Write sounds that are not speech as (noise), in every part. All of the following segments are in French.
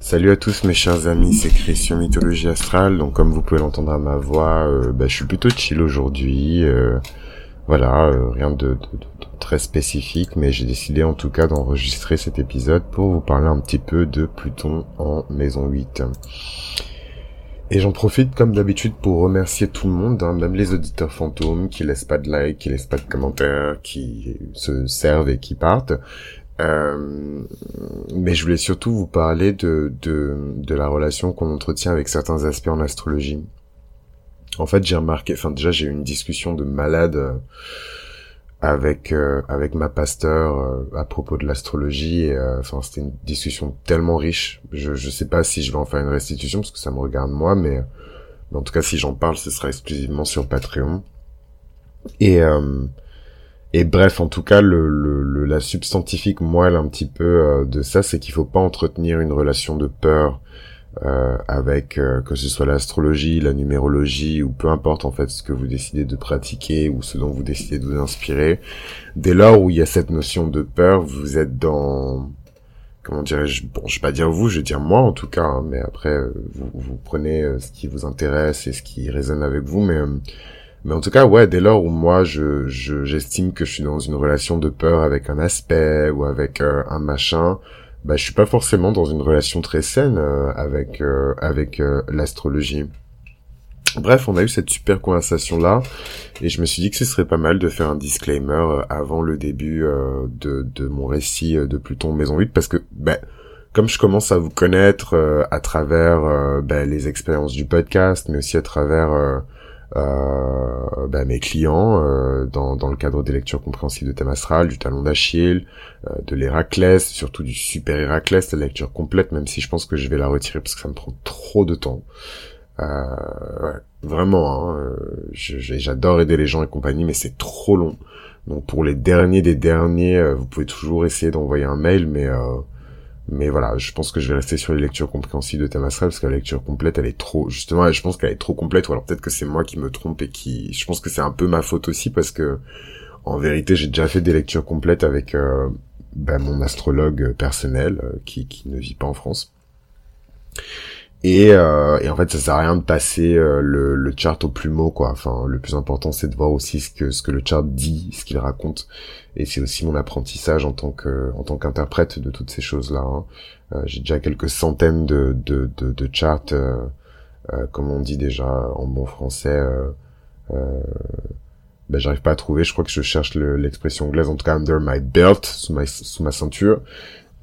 Salut à tous mes chers amis, c'est Christian Mythologie Astrale. Donc comme vous pouvez l'entendre à ma voix, euh, bah, je suis plutôt chill aujourd'hui. euh, voilà, euh, rien de, très spécifique, mais j'ai décidé en tout cas d'enregistrer cet épisode pour vous parler un petit peu de Pluton en maison 8. Et j'en profite comme d'habitude pour remercier tout le monde, hein, même les auditeurs fantômes qui laissent pas de like, qui laissent pas de commentaires, qui se servent et qui partent. Euh, mais je voulais surtout vous parler de, de, de la relation qu'on entretient avec certains aspects en astrologie. En fait, j'ai remarqué, enfin déjà j'ai eu une discussion de malade euh, avec euh, avec ma pasteur euh, à propos de l'astrologie. et, Enfin, c'était une discussion tellement riche. Je je sais pas si je vais en faire une restitution parce que ça me regarde moi, mais, mais en tout cas si j'en parle, ce sera exclusivement sur Patreon. Et et bref, en tout cas, le, le, la substantifique moelle un petit peu euh, de ça, c'est qu'il faut pas entretenir une relation de peur euh, avec euh, que ce soit l'astrologie, la numérologie ou peu importe en fait ce que vous décidez de pratiquer ou ce dont vous décidez de vous inspirer. Dès lors où il y a cette notion de peur, vous êtes dans comment dirais-je Bon, je vais pas dire vous, je vais dire moi en tout cas, hein, mais après vous, prenez ce qui vous intéresse et ce qui résonne avec vous, mais mais en tout cas, ouais, dès lors où moi, je, je, j'estime que je suis dans une relation de peur avec un aspect ou avec euh, un machin, bah, je suis pas forcément dans une relation très saine euh, avec euh, avec euh, l'astrologie. Bref, on a eu cette super conversation là, et je me suis dit que ce serait pas mal de faire un disclaimer euh, avant le début de, de mon récit de Pluton Maison 8, parce que, ben, comme je commence à vous connaître à travers ben, les expériences du podcast, mais aussi à travers euh, bah, mes clients euh, dans, dans le cadre des lectures compréhensibles de thème astral, du talon d'Achille, euh, de l'Héraclès, surtout du super Héraclès, la lecture complète, même si je pense que je vais la retirer parce que ça me prend trop de temps. Euh, vraiment, hein, euh, j'adore aider les gens et compagnie, mais c'est trop long. Donc pour les derniers des derniers, vous pouvez toujours essayer d'envoyer un mail, mais mais voilà, je pense que je vais rester sur les lectures compréhensibles de thème astral parce que la lecture complète, elle est trop, justement, je pense qu'elle est trop complète, ou alors peut-être que c'est moi qui me trompe et qui, je pense que c'est un peu ma faute aussi parce que, en vérité, j'ai déjà fait des lectures complètes avec euh, ben, mon astrologue personnel euh, qui, qui ne vit pas en France. Et, euh, et en fait, ça sert à rien de passer euh, le, le chart au plumeau, quoi. Enfin, le plus important, c'est de voir aussi ce que ce que le chart dit, ce qu'il raconte. Et c'est aussi mon apprentissage en tant que en tant qu'interprète de toutes ces choses-là. hein. Euh, J'ai déjà quelques centaines de de de, de charts, euh, euh, comme on dit déjà en bon français. Euh, euh, ben, j'arrive pas à trouver. Je crois que je cherche le- l'expression anglaise, en tout cas under my belt, sous ma sous ma ceinture.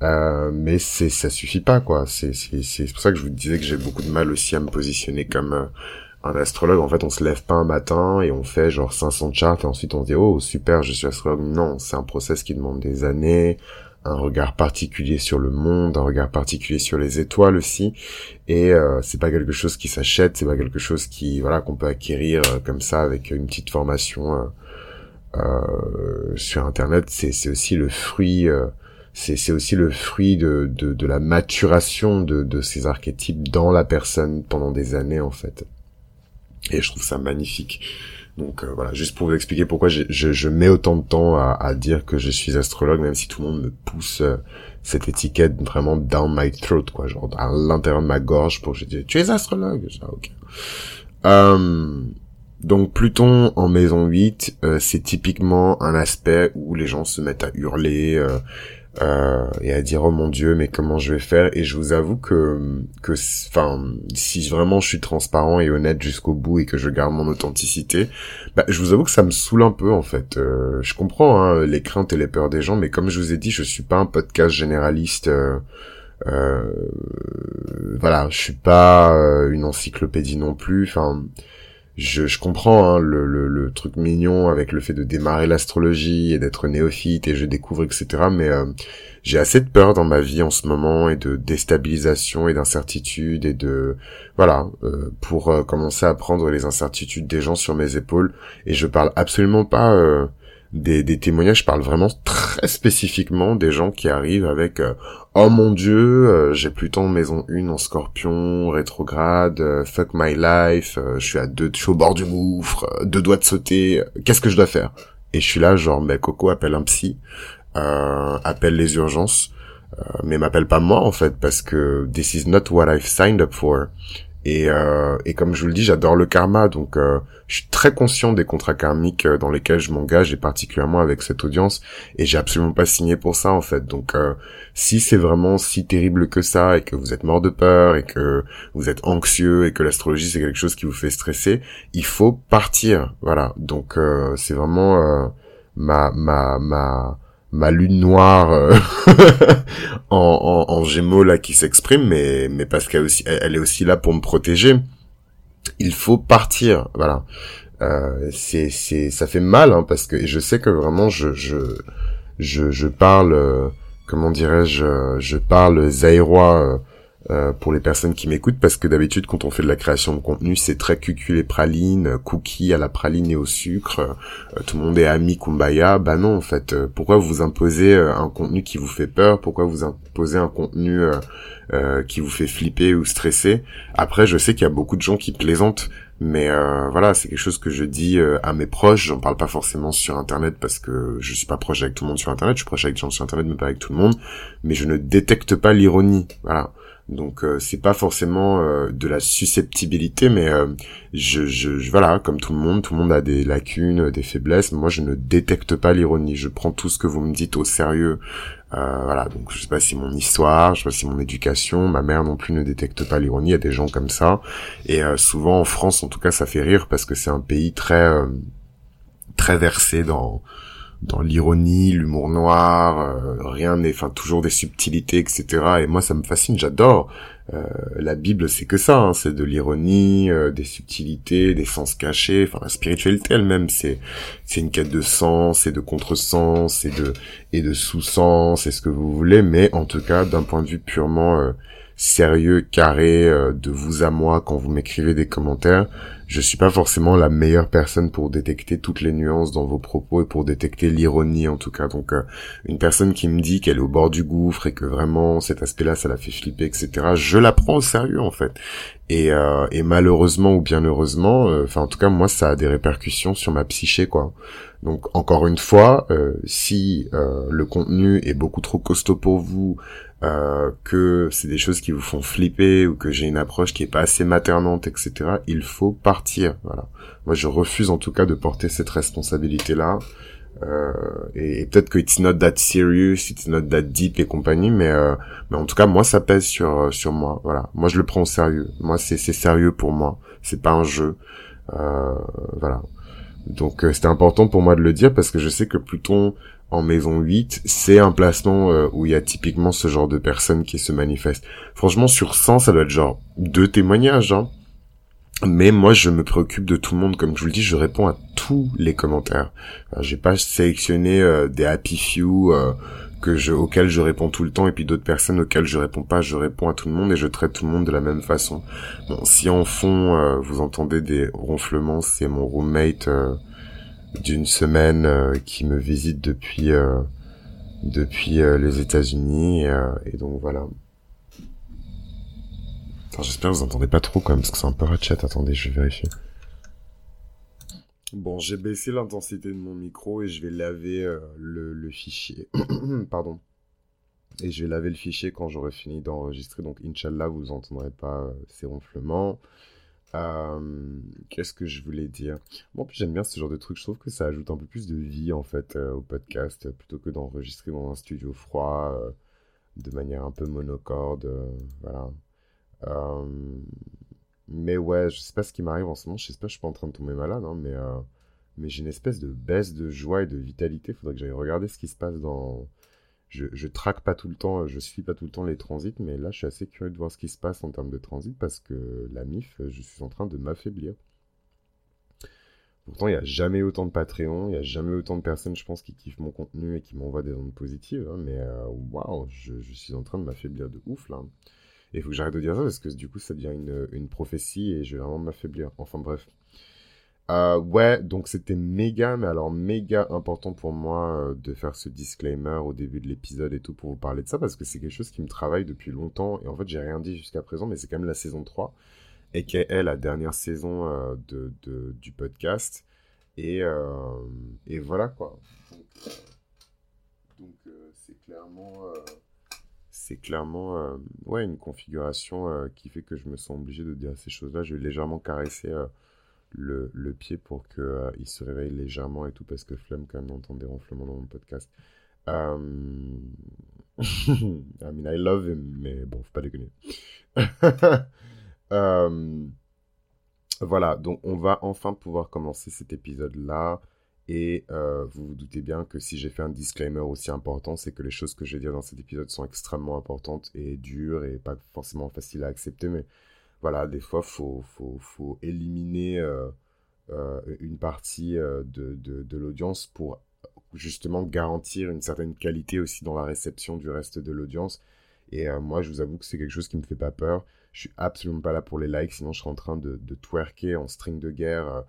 Euh, mais c'est ça suffit pas quoi. C'est c'est c'est pour ça que je vous disais que j'ai beaucoup de mal aussi à me positionner comme un astrologue. En fait, on se lève pas un matin et on fait genre 500 charts et ensuite on se dit oh super, je suis astrologue. Non, c'est un process qui demande des années, un regard particulier sur le monde, un regard particulier sur les étoiles aussi. Et euh, c'est pas quelque chose qui s'achète, c'est pas quelque chose qui voilà qu'on peut acquérir euh, comme ça avec une petite formation euh, euh, sur internet. C'est aussi le fruit. euh, c'est c'est aussi le fruit de, de, de la maturation de, de ces archétypes dans la personne pendant des années en fait. Et je trouve ça magnifique. Donc euh, voilà, juste pour vous expliquer pourquoi j'ai- je, je mets autant de temps à, à dire que je suis astrologue, même si tout le monde me pousse euh, cette étiquette vraiment down my throat, quoi, genre à l'intérieur de ma gorge pour que je dise tu es astrologue. Je Ah, ok. Euh, donc Pluton en maison 8, euh, c'est typiquement un aspect où les gens se mettent à hurler euh, et à dire oh mon dieu mais comment je vais faire? Et je vous avoue que que enfin si vraiment je suis transparent et honnête jusqu'au bout et que je garde mon authenticité bah, je vous avoue que ça me saoule un peu en fait. Euh, je comprends hein, les craintes et les peurs des gens mais comme je vous ai dit je suis pas un podcast généraliste euh, euh, voilà je suis pas euh, une encyclopédie non plus enfin je, comprends hein, le, truc mignon avec le fait de démarrer l'astrologie et d'être néophyte et je découvre etc mais euh, j'ai assez de peur dans ma vie en ce moment et de déstabilisation et d'incertitude et de voilà euh, pour euh, commencer à prendre les incertitudes des gens sur mes épaules. Et je parle absolument pas des, témoignages, je parle vraiment très spécifiquement des gens qui arrivent avec Oh mon dieu, euh, j'ai Pluton maison 1 en scorpion, rétrograde, euh, fuck my life, euh, je suis à deux, je suis au bord du gouffre, euh, deux doigts de sauter, qu'est-ce que je dois faire? Et je suis là genre, mais Coco appelle un psy, appelle les urgences, mais m'appelle pas moi en fait parce que this is not what I've signed up for. Et, euh, et comme je vous le dis, j'adore le karma, donc euh, je suis très conscient des contrats karmiques euh, dans lesquels je m'engage, et particulièrement avec cette audience, et j'ai absolument pas signé pour ça en fait. Donc euh, si c'est vraiment si terrible que ça, et que vous êtes mort de peur, et que vous êtes anxieux, et que l'astrologie c'est quelque chose qui vous fait stresser, il faut partir. Voilà, donc euh, c'est vraiment ma ma ma ma lune noire euh, (laughs) en, en, gémeaux là qui s'exprime, mais mais parce qu'elle aussi, elle, est aussi là pour me protéger. Il faut partir, voilà. Euh, c'est c'est ça fait mal hein, parce que je sais que vraiment je je je, je parle euh, comment dirais-je je parle zaïrois euh, pour les personnes qui m'écoutent parce que d'habitude quand on fait de la création de contenu c'est très cucu les pralines, cookies à la praline et au sucre, euh, tout le monde est ami kumbaya, bah non en fait, euh, pourquoi vous imposez un contenu qui vous fait peur, pourquoi vous imposez un contenu qui vous fait flipper ou stresser? Après je sais qu'il y a beaucoup de gens qui plaisantent mais voilà, c'est quelque chose que je dis à mes proches. J'en parle pas forcément sur Internet parce que je suis pas proche avec tout le monde sur Internet. Je suis proche avec des gens sur Internet, mais pas avec tout le monde. Mais je ne détecte pas l'ironie. Voilà. Donc euh, c'est pas forcément euh, de la susceptibilité, mais euh, je, je, voilà, comme tout le monde, tout le monde a des lacunes, des faiblesses. Moi, je ne détecte pas l'ironie. Je prends tout ce que vous me dites au sérieux. voilà, donc je sais pas si mon histoire, je sais pas si mon éducation, ma mère non plus ne détecte pas l'ironie. Il y a des gens comme ça, et souvent en France, en tout cas, ça fait rire parce que c'est un pays très très versé dans dans l'ironie, l'humour noir, euh, rien n'est, enfin toujours des subtilités, etc. Et moi ça me fascine, j'adore. Euh, la Bible c'est que ça, hein, c'est de l'ironie, euh, des subtilités, des sens cachés. Enfin la spiritualité elle-même c'est c'est une quête de sens et de contresens et de et de sous-sens et ce que vous voulez, mais en tout cas d'un point de vue purement sérieux, carré, de vous à moi quand vous m'écrivez des commentaires je suis pas forcément la meilleure personne pour détecter toutes les nuances dans vos propos et pour détecter l'ironie en tout cas. Donc euh, une personne qui me dit qu'elle est au bord du gouffre et que vraiment cet aspect-là ça la fait flipper, etc. Je la prends au sérieux en fait. Et, euh, et malheureusement ou bien heureusement, euh, enfin en tout cas moi ça a des répercussions sur ma psyché quoi. Donc encore une fois, si le contenu est beaucoup trop costaud pour vous, euh, que c'est des choses qui vous font flipper ou que j'ai une approche qui est pas assez maternante, etc. Il faut Voilà. Moi, je refuse en tout cas de porter cette responsabilité-là. Euh, et, peut-être que it's not that serious, it's not that deep et compagnie, mais euh, mais en tout cas moi ça pèse sur sur moi. Voilà. Moi je le prends au sérieux. Moi c'est c'est sérieux pour moi. C'est pas un jeu. Euh, voilà. Donc euh, c'était important pour moi de le dire parce que je sais que Pluton en maison 8, c'est un placement euh, où il y a typiquement ce genre de personnes qui se manifestent. Franchement, sur 100, ça doit être genre deux témoignages, hein. Mais moi, je me préoccupe de tout le monde. Comme je vous le dis, je réponds à tous les commentaires. J'ai pas sélectionné euh, des happy few euh, que je, auxquels je réponds tout le temps et puis d'autres personnes auxquelles je réponds pas. Je réponds à tout le monde et je traite tout le monde de la même façon. Bon, si en fond vous entendez des ronflements, c'est mon roommate d'une semaine euh, qui me visite depuis euh, depuis euh, les États-Unis et, donc voilà. J'espère que vous entendez pas trop quand même parce que c'est un peu ratchet. Attendez, je vais vérifier. Bon, j'ai baissé l'intensité de mon micro et je vais laver le, le, fichier. (coughs) Pardon. Et je vais laver le fichier quand j'aurai fini d'enregistrer. Donc, Inch'Allah, vous entendrez pas ces ronflements. Euh, qu'est-ce que je voulais dire? Bon, en plus, j'aime bien ce genre de truc. Je trouve que ça ajoute un peu plus de vie, en fait, euh, au podcast, plutôt que d'enregistrer dans un studio froid, euh, de manière un peu monocorde. voilà. Mais ouais, je sais pas ce qui m'arrive en ce moment. Je sais pas, je suis pas en train de tomber malade, hein, mais, mais j'ai une espèce de baisse de joie et de vitalité. Faudrait que j'aille regarder ce qui se passe dans je, je traque pas tout le temps, je suis pas tout le temps les transits, mais là, je suis assez curieux de voir ce qui se passe en termes de transit parce que la MIF, je suis en train de m'affaiblir. Pourtant, il n'y a jamais autant de Patreon, il n'y a jamais autant de personnes, je pense, qui kiffent mon contenu et qui m'envoient des ondes positives. Hein, mais euh, waouh, je, je, suis en train de m'affaiblir de ouf là. Et il faut que j'arrête de dire ça parce que du coup, ça devient une, une prophétie et je vais vraiment m'affaiblir. Enfin bref. Euh, ouais, donc c'était méga, mais alors méga important pour moi euh, de faire ce disclaimer au début de l'épisode et tout pour vous parler de ça parce que c'est quelque chose qui me travaille depuis longtemps et en fait j'ai rien dit jusqu'à présent, mais c'est quand même la saison 3 et qui est la dernière saison euh, de, de, du podcast et, et voilà quoi. Donc c'est clairement c'est clairement euh, ouais une configuration euh, qui fait que je me sens obligé de dire ces choses-là. Je vais légèrement caresser euh, le, le, pied pour que il se réveille légèrement et tout parce que flemme quand même d'entendre des ronflements dans mon podcast. (laughs) I mean I love him mais bon faut pas déconner. (laughs) voilà donc on va enfin pouvoir commencer cet épisode là. Et euh, vous vous doutez bien que si j'ai fait un disclaimer aussi important, c'est que les choses que je vais dire dans cet épisode sont extrêmement importantes et dures et pas forcément faciles à accepter. Mais voilà, des fois, faut, faut, faut éliminer euh, euh, une partie de, de, l'audience pour justement garantir une certaine qualité aussi dans la réception du reste de l'audience. Et moi, je vous avoue que c'est quelque chose qui me fait pas peur. Je suis absolument pas là pour les likes, sinon je serais en train de twerker en string de guerre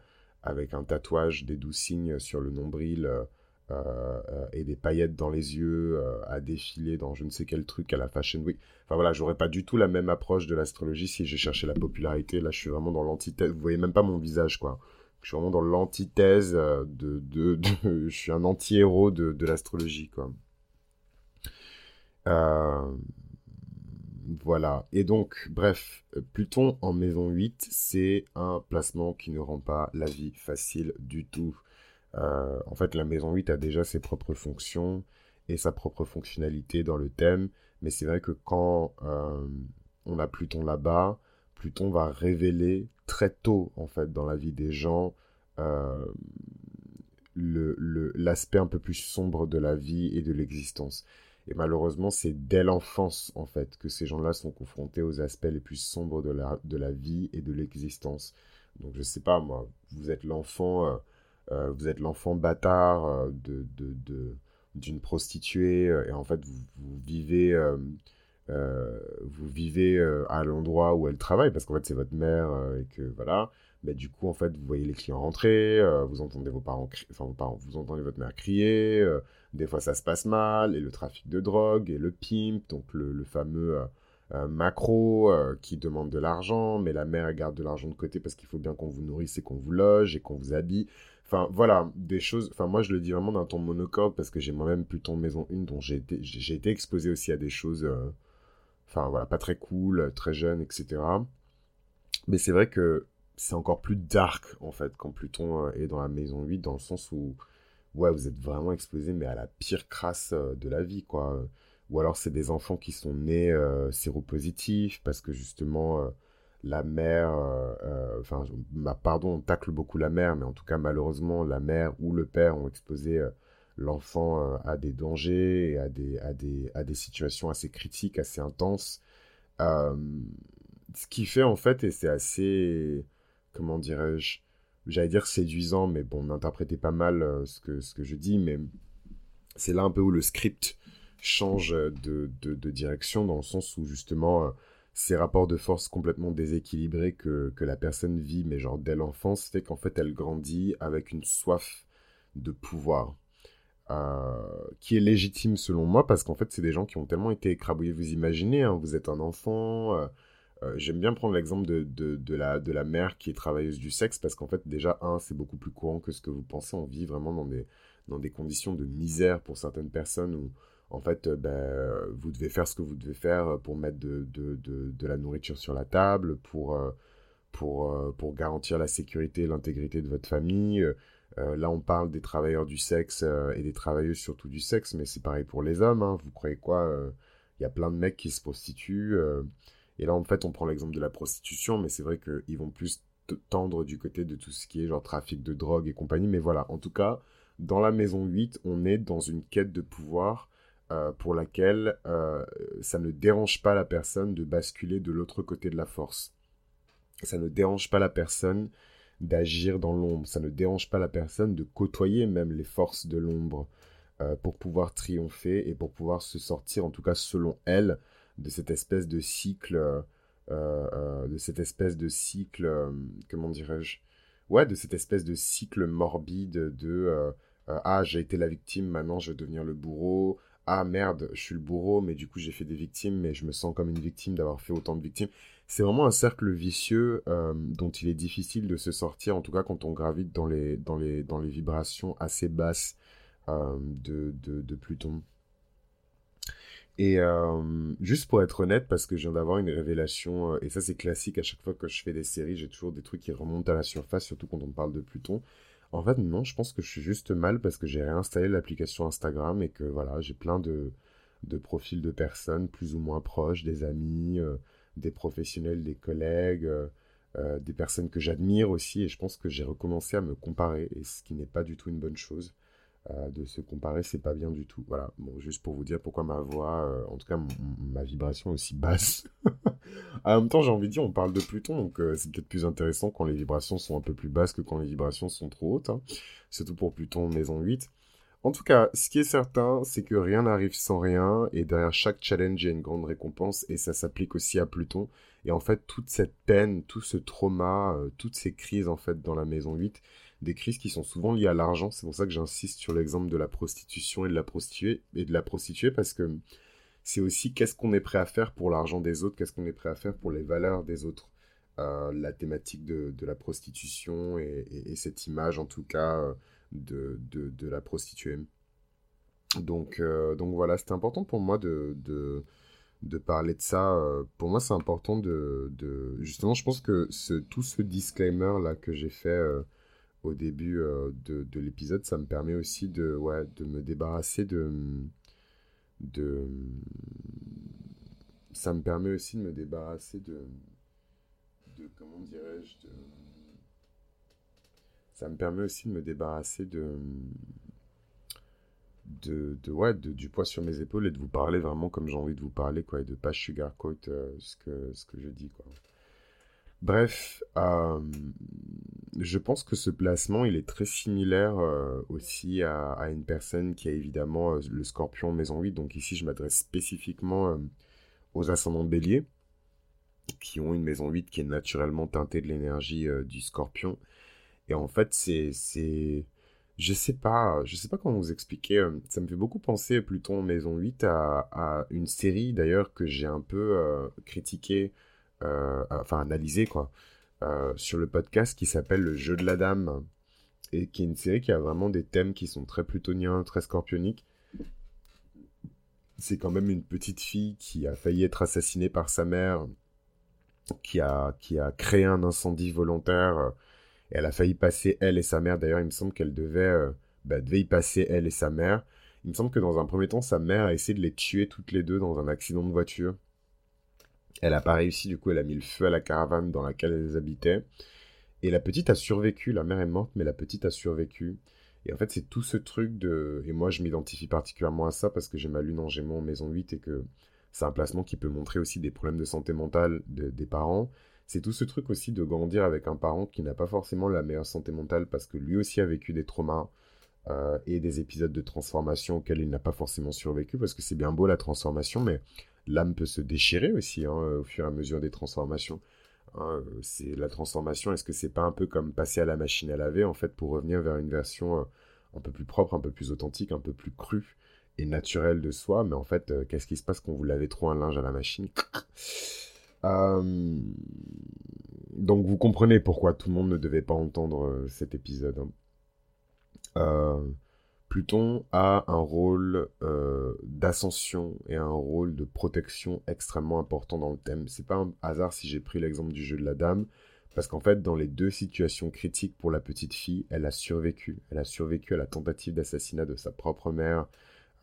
avec un tatouage des doux signes sur le nombril euh, euh, et des paillettes dans les yeux euh, à défiler dans je ne sais quel truc à la Fashion Week. Enfin voilà, j'aurais pas du tout la même approche de l'astrologie si j'ai cherché la popularité. Là, je suis vraiment dans l'antithèse. Vous voyez même pas mon visage, quoi. Je suis vraiment dans l'antithèse de, (laughs) Je suis un anti-héros de, de l'astrologie, quoi. Euh, voilà. Et donc, bref, Pluton en maison 8, c'est un placement qui ne rend pas la vie facile du tout. Euh, en fait, la maison 8 a déjà ses propres fonctions et sa propre fonctionnalité dans le thème. Mais c'est vrai que quand euh, on a Pluton là-bas, Pluton va révéler très tôt, en fait, dans la vie des gens, euh, l'aspect un peu plus sombre de la vie et de l'existence. Et malheureusement, c'est dès l'enfance, en fait, que ces gens-là sont confrontés aux aspects les plus sombres de la, de la vie et de l'existence. Donc, je sais pas, moi, vous êtes l'enfant, euh, euh, vous êtes l'enfant bâtard euh, de, d'une prostituée, et en fait, vous, vous vivez, vous vivez à l'endroit où elle travaille, parce qu'en fait, c'est votre mère, et que, voilà. Mais du coup, en fait, vous voyez les clients rentrer, vous entendez vos parents, enfin, vous entendez votre mère crier, des fois, ça se passe mal, et le trafic de drogue, et le pimp, donc le, fameux euh, euh, macro euh, qui demande de l'argent, mais la mère garde de l'argent de côté parce qu'il faut bien qu'on vous nourrisse et qu'on vous loge et qu'on vous habille. Enfin, voilà, des choses. Enfin, moi, je le dis vraiment d'un ton monocorde parce que j'ai moi-même Pluton Maison 1, dont j'ai été, j'ai été exposé aussi à des choses. Enfin, voilà, pas très cool, très jeune, etc. Mais c'est vrai que c'est encore plus dark, en fait, quand Pluton est dans la Maison 8, dans le sens où ouais, vous êtes vraiment exposé, mais à la pire crasse euh, de la vie, quoi. Ou alors c'est des enfants qui sont nés euh, séropositifs parce que justement euh, la mère, enfin, pardon, on tacle beaucoup la mère, mais en tout cas malheureusement la mère ou le père ont exposé l'enfant à des dangers à des, à, des, à des situations assez critiques, assez intenses. ce qui fait en fait, et c'est assez, comment dirais-je, j'allais dire séduisant, mais bon, n'interprétez pas mal euh, ce, que, ce que je dis, mais c'est là un peu où le script change de, de, direction, dans le sens où justement, euh, ces rapports de force complètement déséquilibrés que, que la personne vit, mais genre dès l'enfance, fait qu'en fait elle grandit avec une soif de pouvoir. Euh, qui est légitime selon moi parce qu'en fait c'est des gens qui ont tellement été écrabouillés vous imaginez hein, vous êtes un enfant j'aime bien prendre l'exemple de, de, la, de la mère qui est travailleuse du sexe parce qu'en fait, déjà, un, c'est beaucoup plus courant que ce que vous pensez. On vit vraiment dans des, dans des conditions de misère pour certaines personnes où, en fait, euh, ben, vous devez faire ce que vous devez faire pour mettre de, de, de, de la nourriture sur la table, pour, euh, pour, pour garantir la sécurité et l'intégrité de votre famille. là, on parle des travailleurs du sexe et des travailleuses surtout du sexe, mais c'est pareil pour les hommes. Hein. Vous croyez quoi Il y a plein de mecs qui se prostituent. Et là, en fait, on prend l'exemple de la prostitution, mais c'est vrai qu'ils vont plus tendre du côté de tout ce qui est genre trafic de drogue et compagnie. Mais voilà, en tout cas, dans la maison 8, on est dans une quête de pouvoir euh, pour laquelle euh, ça ne dérange pas la personne de basculer de l'autre côté de la force. Ça ne dérange pas la personne d'agir dans l'ombre. Ça ne dérange pas la personne de côtoyer même les forces de l'ombre euh, pour pouvoir triompher et pour pouvoir se sortir, en tout cas selon elle, de cette espèce de cycle, euh, euh, de cette espèce de cycle, euh, comment dirais-je, ouais, de cette espèce de cycle morbide de ah j'ai été la victime, maintenant je vais devenir le bourreau, ah merde, je suis le bourreau, mais du coup j'ai fait des victimes, mais je me sens comme une victime d'avoir fait autant de victimes. C'est vraiment un cercle vicieux dont il est difficile de se sortir, en tout cas quand on gravite dans les, dans les, dans les vibrations assez basses de, de, de Pluton. Et euh, juste pour être honnête, parce que je viens d'avoir une révélation, euh, et ça c'est classique à chaque fois que je fais des séries, j'ai toujours des trucs qui remontent à la surface, surtout quand on parle de Pluton. En fait, non, je pense que je suis juste mal parce que j'ai réinstallé l'application Instagram et que voilà, j'ai plein de, de profils de personnes plus ou moins proches, des amis, euh, des professionnels, des collègues, des personnes que j'admire aussi, et je pense que j'ai recommencé à me comparer, et ce qui n'est pas du tout une bonne chose. Euh, de se comparer, c'est pas bien du tout. Voilà, juste pour vous dire pourquoi ma voix, euh, en tout cas ma vibration est aussi basse. (laughs) en même temps, j'ai envie de dire, on parle de Pluton, donc euh, c'est peut-être plus intéressant quand les vibrations sont un peu plus basses que quand les vibrations sont trop hautes. Hein. Surtout pour Pluton maison 8. En tout cas, ce qui est certain, c'est que rien n'arrive sans rien, et derrière chaque challenge, il y a une grande récompense, et ça s'applique aussi à Pluton. Et en fait, toute cette peine, tout ce trauma, toutes ces crises, en fait, dans la maison 8, des crises qui sont souvent liées à l'argent. C'est pour ça que j'insiste sur l'exemple de la prostitution et de la prostituée, et de la prostituée parce que c'est aussi qu'est-ce qu'on est prêt à faire pour l'argent des autres, qu'est-ce qu'on est prêt à faire pour les valeurs des autres. Euh, la thématique de, la prostitution et, cette image en tout cas de, de, la prostituée. Donc, euh, donc voilà, c'était important pour moi de, de, parler de ça. Euh, pour moi, c'est important de, Justement, je pense que ce, tout ce disclaimer-là que j'ai fait au début euh, de, l'épisode, ça me permet aussi de, ouais, de me débarrasser de, de... Ça me permet aussi de me débarrasser de... de comment dirais-je de... Ça me permet aussi de me débarrasser de... De, de, ouais, de, du poids sur mes épaules et de vous parler vraiment comme j'ai envie de vous parler, quoi, et de pas sugarcoat euh, ce, que, ce que je dis, quoi. Bref, euh, je pense que ce placement, il est très similaire euh, aussi à, une personne qui a évidemment euh, le scorpion maison 8. Donc ici, je m'adresse spécifiquement aux ascendants bélier, qui ont une maison 8 qui est naturellement teintée de l'énergie du scorpion. Et en fait, c'est... c'est je sais pas, je sais pas comment vous expliquer. Ça me fait beaucoup penser, Pluton Maison 8, à, à une série d'ailleurs que j'ai un peu critiqué euh, enfin analysé quoi, euh, sur le podcast qui s'appelle Le Jeu de la Dame et qui est une série qui a vraiment des thèmes qui sont très plutoniens, très scorpioniques. C'est quand même une petite fille qui a failli être assassinée par sa mère, qui a, qui a créé un incendie volontaire. Et elle a failli passer, elle et sa mère. D'ailleurs, il me semble qu'elle devait, bah, devait y passer, elle et sa mère. Il me semble que dans un premier temps, sa mère a essayé de les tuer toutes les deux dans un accident de voiture. Elle a pas réussi, du coup, elle a mis le feu à la caravane dans laquelle elles habitaient. Et la petite a survécu, la mère est morte, mais la petite a survécu. Et en fait, c'est tout ce truc de... Et moi, je m'identifie particulièrement à ça parce que j'ai ma lune en gémeaux en maison 8 et que c'est un placement qui peut montrer aussi des problèmes de santé mentale des parents. C'est tout ce truc aussi de grandir avec un parent qui n'a pas forcément la meilleure santé mentale parce que lui aussi a vécu des traumas euh, et des épisodes de transformation auxquels il n'a pas forcément survécu parce que c'est bien beau la transformation, mais l'âme peut se déchirer aussi hein, au fur et à mesure des transformations. Hein, c'est la transformation. Est-ce que c'est pas un peu comme passer à la machine à laver en fait pour revenir vers une version euh, un peu plus propre, un peu plus authentique, un peu plus crue et naturelle de soi Mais en fait, euh, qu'est-ce qui se passe quand vous lavez trop un linge à la machine? Euh, Donc vous comprenez pourquoi tout le monde ne devait pas entendre cet épisode. Hein. Pluton a un rôle euh, d'ascension et un rôle de protection extrêmement important dans le thème. C'est pas un hasard si j'ai pris l'exemple du jeu de la dame, parce qu'en fait, dans les deux situations critiques pour la petite fille, elle a survécu. Elle a survécu à la tentative d'assassinat de sa propre mère,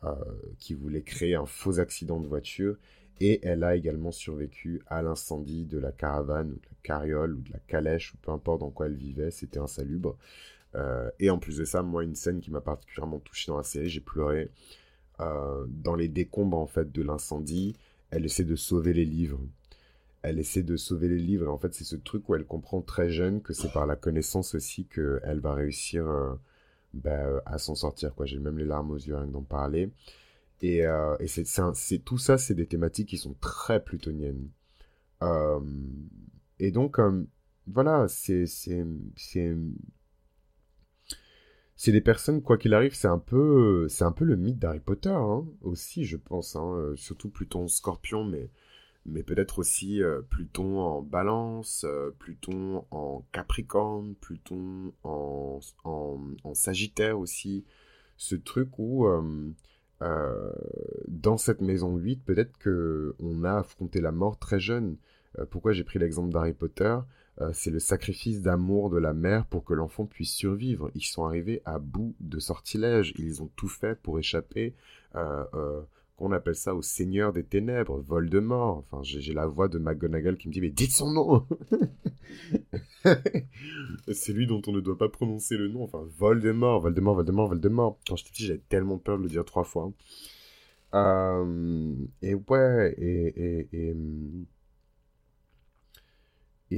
euh, qui voulait créer un faux accident de voiture, et elle a également survécu à l'incendie de la caravane, ou de la carriole, ou de la calèche, ou peu importe dans quoi elle vivait, c'était insalubre. Euh, et en plus de ça, moi, une scène qui m'a particulièrement touché dans la série, j'ai pleuré. Euh, dans les décombres en fait de l'incendie, elle essaie de sauver les livres. Elle essaie de sauver les livres. Et en fait, c'est ce truc où elle comprend très jeune que c'est par la connaissance aussi qu'elle va réussir euh, bah, à s'en sortir. J'ai même les larmes aux yeux rien d'en parler. Et, et c'est, tout ça, c'est des thématiques qui sont très plutoniennes. et donc, voilà, c'est, c'est des personnes, quoi qu'il arrive, c'est un peu, c'est un peu le mythe d'Harry Potter, hein, aussi, je pense, hein, euh, surtout Pluton Scorpion, mais, mais peut-être aussi euh, Pluton en Balance, euh, Pluton en Capricorne, Pluton en, en, Sagittaire aussi, ce truc où euh, dans cette maison 8, peut-être que on a affronté la mort très jeune. Euh, pourquoi j'ai pris l'exemple d'Harry Potter? Euh, C'est le sacrifice d'amour de la mère pour que l'enfant puisse survivre. Ils sont arrivés à bout de sortilèges. Ils ont tout fait pour échapper qu'on appelle ça au Seigneur des Ténèbres, Voldemort. Enfin, j'ai la voix de McGonagall qui me dit mais dites son nom. (laughs) c'est lui dont on ne doit pas prononcer le nom. Enfin, Voldemort, Voldemort, Voldemort, Voldemort. Quand j'étais petit, j'avais tellement peur de le dire trois fois. Euh, et ouais, et, et,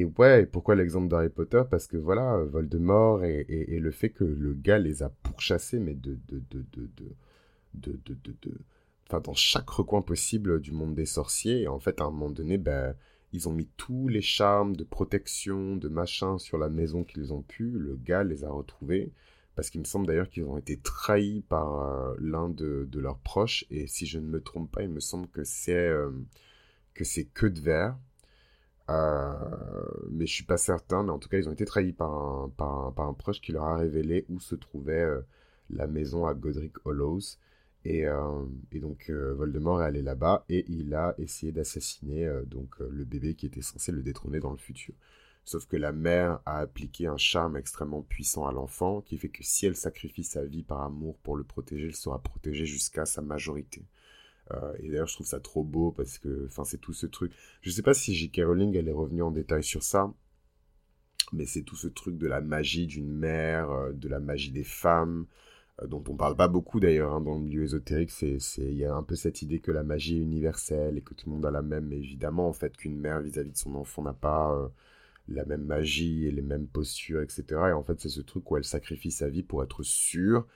et ouais, pourquoi l'exemple d'Harry Potter? Parce que voilà, Voldemort et, le fait que le gars les a pourchassés, mais de, de, de, de, de, de, de, enfin dans chaque recoin possible du monde des sorciers. Et en fait, à un moment donné, ben, ils ont mis tous les charmes de protection, de machin sur la maison qu'ils ont pu. Le gars les a retrouvés. Parce qu'il me semble d'ailleurs qu'ils ont été trahis par euh, l'un de, de, leurs proches. Et si je ne me trompe pas, il me semble que c'est euh, que c'est que de verre. Euh, mais je suis pas certain. Mais en tout cas, ils ont été trahis par un, par un proche qui leur a révélé où se trouvait euh, la maison à Godric Hollows. Et, donc euh, Voldemort est allé là-bas et il a essayé d'assassiner donc le bébé qui était censé le détrôner dans le futur. Sauf que la mère a appliqué un charme extrêmement puissant à l'enfant qui fait que si elle sacrifie sa vie par amour pour le protéger, elle sera protégée jusqu'à sa majorité. Et d'ailleurs, je trouve ça trop beau parce que, enfin, c'est tout ce truc. Je sais pas si J.K. Rowling elle est revenue en détail sur ça, mais c'est tout ce truc de la magie d'une mère, de la magie des femmes, euh, dont on parle pas beaucoup d'ailleurs hein, dans le milieu ésotérique, c'est il y a un peu cette idée que la magie est universelle et que tout le monde a la même, mais évidemment en fait qu'une mère vis-à-vis de son enfant n'a pas euh, la même magie et les mêmes postures, etc. Et en fait c'est ce truc où elle sacrifie sa vie pour être sûre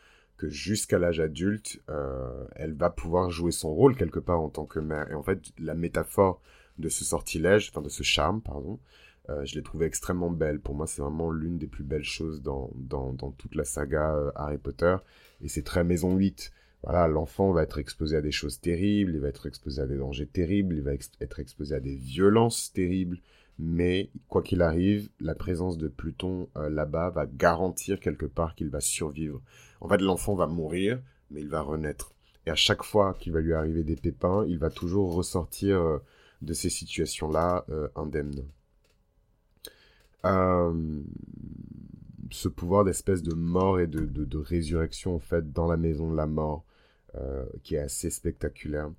que jusqu'à l'âge adulte, euh, elle va pouvoir jouer son rôle quelque part en tant que mère. Et en fait la métaphore de ce sortilège, enfin de ce charme, pardon, euh, je l'ai trouvé extrêmement belle. Pour moi, c'est vraiment l'une des plus belles choses dans, dans, dans toute la saga euh, Harry Potter. Et c'est très maison 8. Voilà, l'enfant va être exposé à des choses terribles, il va être exposé à des dangers terribles, il va être exposé à des violences terribles. Mais quoi qu'il arrive, la présence de Pluton euh, là-bas va garantir quelque part qu'il va survivre. En fait, l'enfant va mourir, mais il va renaître. Et à chaque fois qu'il va lui arriver des pépins, il va toujours ressortir de ces situations-là indemne. Euh, ce pouvoir d'espèce de mort et de, de, de, résurrection en fait dans la maison de la mort euh, qui est assez spectaculaire.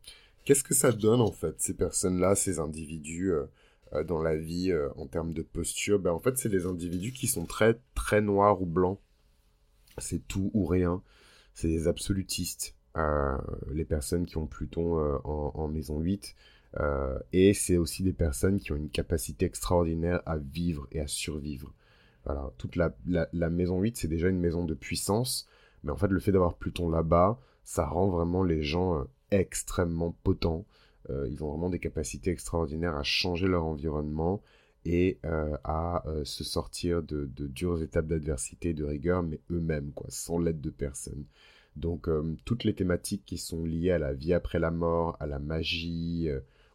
Qu'est-ce que ça donne en fait ces personnes-là, ces individus euh, euh dans la vie en termes de posture? Ben en fait c'est des individus qui sont très très noirs ou blancs. C'est tout ou rien. C'est des absolutistes. les personnes qui ont Pluton en, maison 8 euh, et c'est aussi des personnes qui ont une capacité extraordinaire à vivre et à survivre. Voilà, toute la, la, maison 8, c'est déjà une maison de puissance, mais en fait, le fait d'avoir Pluton là-bas, ça rend vraiment les gens euh, extrêmement potents. Euh, ils ont vraiment des capacités extraordinaires à changer leur environnement et euh, à se sortir de, dures étapes d'adversité, de rigueur, mais eux-mêmes, quoi, sans l'aide de personne. Donc, toutes les thématiques qui sont liées à la vie après la mort, à la magie,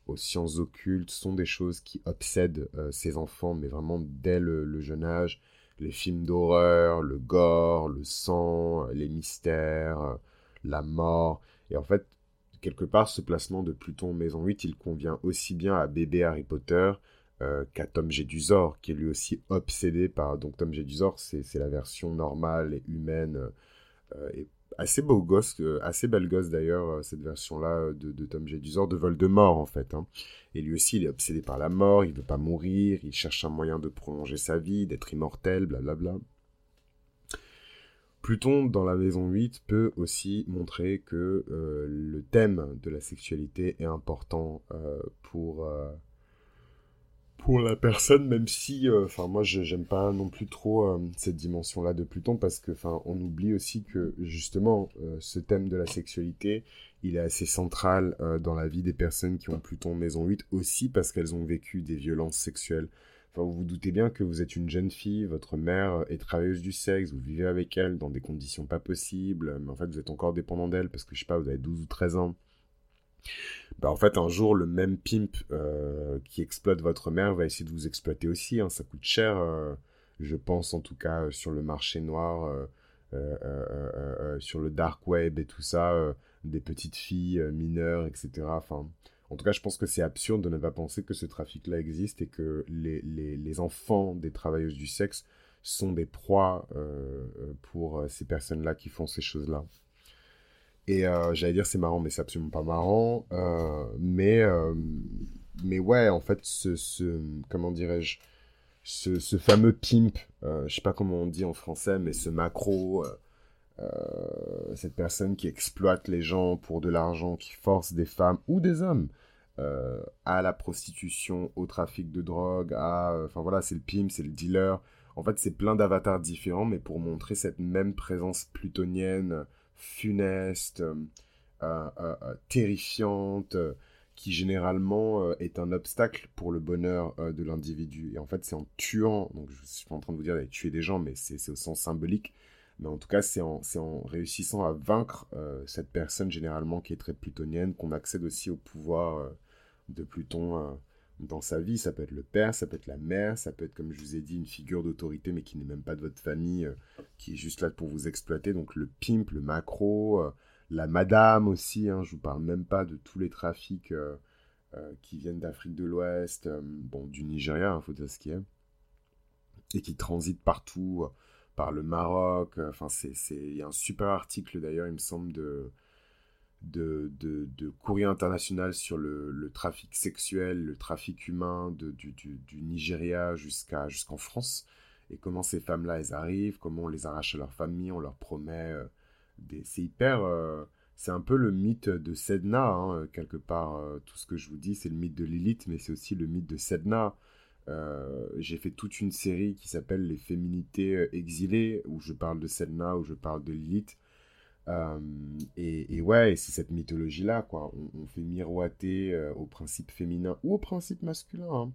aux sciences occultes sont des choses qui obsèdent ces enfants, mais vraiment dès le, jeune âge. Les films d'horreur, le gore, le sang, les mystères, la mort. Et en fait, quelque part, ce placement de Pluton Maison 8, il convient aussi bien à bébé Harry Potter euh, qu'à Tom Jedusor, qui est lui aussi obsédé par... Donc Tom Jedusor, c'est la version normale et humaine et assez beau gosse, euh, assez belle gosse d'ailleurs, euh, cette version-là euh, de, de Tom Jedusor, de Voldemort en fait. Hein. Et lui aussi, il est obsédé par la mort, il veut pas mourir, il cherche un moyen de prolonger sa vie, d'être immortel, blablabla. Pluton, dans la maison 8, peut aussi montrer que le thème de la sexualité est important pour pour la personne, même si, euh, enfin moi je j'aime pas non plus trop euh, cette dimension-là de Pluton parce que, enfin, on oublie aussi que justement euh, ce thème de la sexualité, il est assez central dans la vie des personnes qui ont Pluton maison 8 aussi parce qu'elles ont vécu des violences sexuelles. Vous vous doutez bien que vous êtes une jeune fille, votre mère est travailleuse du sexe, vous vivez avec elle dans des conditions pas possibles, mais en fait vous êtes encore dépendant d'elle parce que je sais pas, vous avez 12 ou 13 ans bah en fait un jour le même pimp euh, qui exploite votre mère va essayer de vous exploiter aussi. Hein. Ça coûte cher, euh, je pense en tout cas sur le marché noir. sur le dark web et tout ça, des petites filles mineures, etc. Enfin, en tout cas, je pense que c'est absurde de ne pas penser que ce trafic-là existe et que les, les, les, enfants des travailleuses du sexe sont des proies euh, pour ces personnes-là qui font ces choses-là. Et euh, j'allais dire c'est marrant, mais c'est absolument pas marrant. Euh, mais euh, mais ouais, en fait, ce, ce comment dirais-je, ce, ce fameux pimp, euh, je sais pas comment on dit en français, mais ce macro, euh, euh, cette personne qui exploite les gens pour de l'argent, qui force des femmes ou des hommes à la prostitution, au trafic de drogue, à, enfin voilà, c'est le pimp, c'est le dealer. En fait, c'est plein d'avatars différents, mais pour montrer cette même présence plutonienne funeste, euh, euh, euh, terrifiante, qui généralement est un obstacle pour le bonheur de l'individu. Et en fait, c'est en tuant, donc je suis pas en train de vous dire d'aller tuer des gens, mais c'est au sens symbolique, mais en tout cas, c'est en, réussissant à vaincre cette personne généralement qui est très plutonienne qu'on accède aussi au pouvoir de Pluton dans sa vie. Ça peut être le père, ça peut être la mère, ça peut être, comme je vous ai dit, une figure d'autorité, mais qui n'est même pas de votre famille, euh, qui est juste là pour vous exploiter. Donc le pimp, le macro, euh, la madame aussi. Hein, je vous parle même pas de tous les trafics euh, qui viennent d'Afrique de l'Ouest, bon, du Nigeria, il hein, faut dire ce qui est, et qui transitent partout, par le Maroc. Enfin, c'est, il y a un super article d'ailleurs, il me semble, de de, de, de, courrier international sur le, le, trafic sexuel, le trafic humain de, du, du, du, Nigeria jusqu'à jusqu'en France, et comment ces femmes-là, elles arrivent, comment on les arrache à leur famille, on leur promet euh, des... C'est hyper... Euh, c'est un peu le mythe de Sedna, hein, quelque part, euh, tout ce que je vous dis, c'est le mythe de Lilith, mais c'est aussi le mythe de Sedna. J'ai fait toute une série qui s'appelle Les féminités exilées, où je parle de Sedna, où je parle de Lilith, euh, et, ouais, c'est cette mythologie-là, quoi. On, fait miroiter euh, au principe féminin ou au principe masculin hein,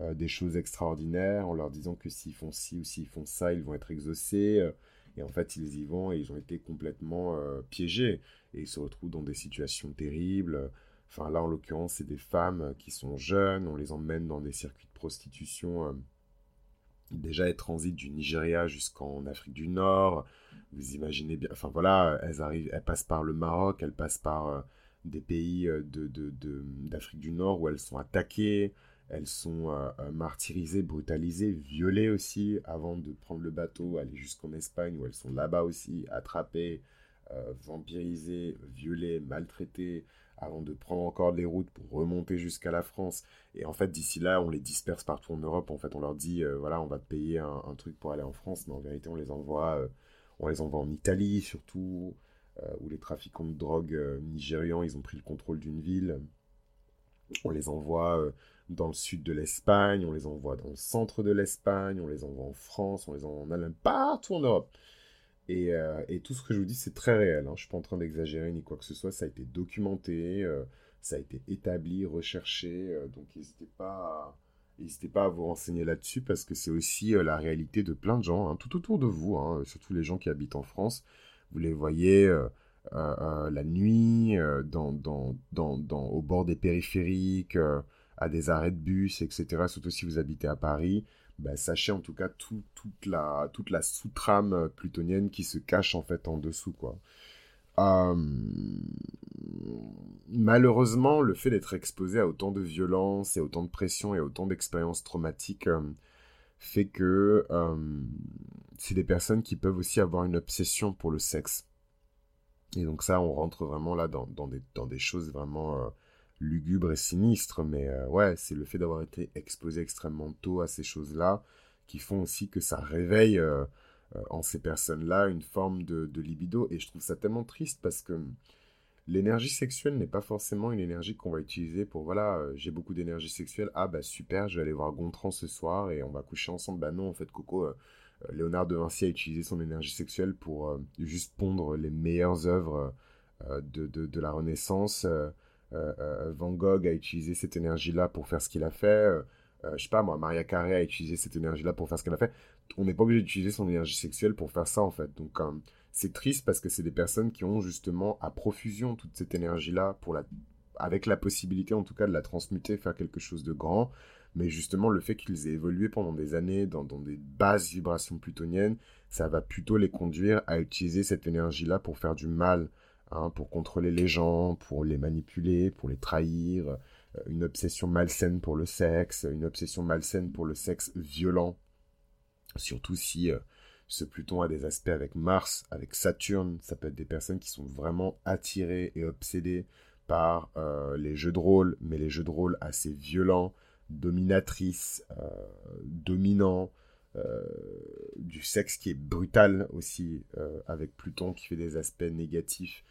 euh, des choses extraordinaires en leur disant que s'ils font ci ou s'ils font ça, ils vont être exaucés. et en fait, ils y vont et ils ont été complètement piégés. Et ils se retrouvent dans des situations terribles. Enfin, là, en l'occurrence, c'est des femmes qui sont jeunes. On les emmène dans des circuits de prostitution déjà elles transitent du Nigeria jusqu'en Afrique du Nord. Vous imaginez bien, enfin voilà, elles arrivent, elles passent par le Maroc, elles passent par euh, des pays euh, d'Afrique du Nord où elles sont attaquées, elles sont euh, martyrisées, brutalisées, violées aussi avant de prendre le bateau, aller jusqu'en Espagne où elles sont là-bas aussi, attrapées, vampirisées, violées, maltraitées, avant de prendre encore des routes pour remonter jusqu'à la France. Et en fait, d'ici là, on les disperse partout en Europe. En fait, on leur dit, euh, voilà, on va te payer un, truc pour aller en France, mais en vérité, on les envoie, euh, on les envoie en Italie surtout, euh, où les trafiquants de drogue nigérians, ils ont pris le contrôle d'une ville. On les envoie dans le sud de l'Espagne, on les envoie dans le centre de l'Espagne, on les envoie en France, on les envoie en Allemagne, partout en Europe. Euh, et, tout ce que je vous dis, c'est très réel. Hein. Je suis pas en train d'exagérer ni quoi que ce soit. Ça a été documenté, euh, ça a été établi, recherché. Euh, donc n'hésitez pas, à, pas à vous renseigner là-dessus parce que c'est aussi la réalité de plein de gens, hein, tout autour de vous, hein, surtout les gens qui habitent en France. Vous les voyez la nuit, au bord des périphériques, à des arrêts de bus, etc. Surtout si vous habitez à Paris. Bah, sachez en tout cas toute la, toute la sous-trame plutonienne qui se cache en fait en dessous, quoi. Euh, malheureusement, le fait d'être exposé à autant de violence et autant de pression et autant d'expériences traumatiques euh, fait que euh, c'est des personnes qui peuvent aussi avoir une obsession pour le sexe. Et donc ça, on rentre vraiment là dans, dans, des, dans des choses vraiment lugubre et sinistre, mais euh, ouais, c'est le fait d'avoir été exposé extrêmement tôt à ces choses-là qui font aussi que ça réveille euh, euh, en ces personnes-là une forme de, libido. Et je trouve ça tellement triste parce que l'énergie sexuelle n'est pas forcément une énergie qu'on va utiliser pour voilà, j'ai beaucoup d'énergie sexuelle, ah bah super, je vais aller voir Gontran ce soir et on va coucher ensemble. Bah non, en fait, Coco. Léonard de Vinci a utilisé son énergie sexuelle pour juste pondre les meilleures œuvres de, de, la Renaissance, Van Gogh a utilisé cette énergie-là pour faire ce qu'il a fait. Euh, je sais pas moi, Maria Carré a utilisé cette énergie-là pour faire ce qu'elle a fait. On n'est pas obligé d'utiliser son énergie sexuelle pour faire ça en fait. Donc c'est triste parce que c'est des personnes qui ont justement à profusion toute cette énergie-là pour la avec la possibilité en tout cas de la transmuter, faire quelque chose de grand, mais justement le fait qu'ils aient évolué pendant des années dans, dans des basses vibrations plutoniennes, ça va plutôt les conduire à utiliser cette énergie-là pour faire du mal, hein, pour contrôler les gens, pour les manipuler, pour les trahir, euh, une obsession malsaine pour le sexe, une obsession malsaine pour le sexe violent, surtout si euh, ce Pluton a des aspects avec Mars, avec Saturne, ça peut être des personnes qui sont vraiment attirées et obsédées par euh, les jeux de rôle, mais les jeux de rôle assez violents, dominatrices, dominants, du sexe qui est brutal aussi, avec Pluton qui fait des aspects négatifs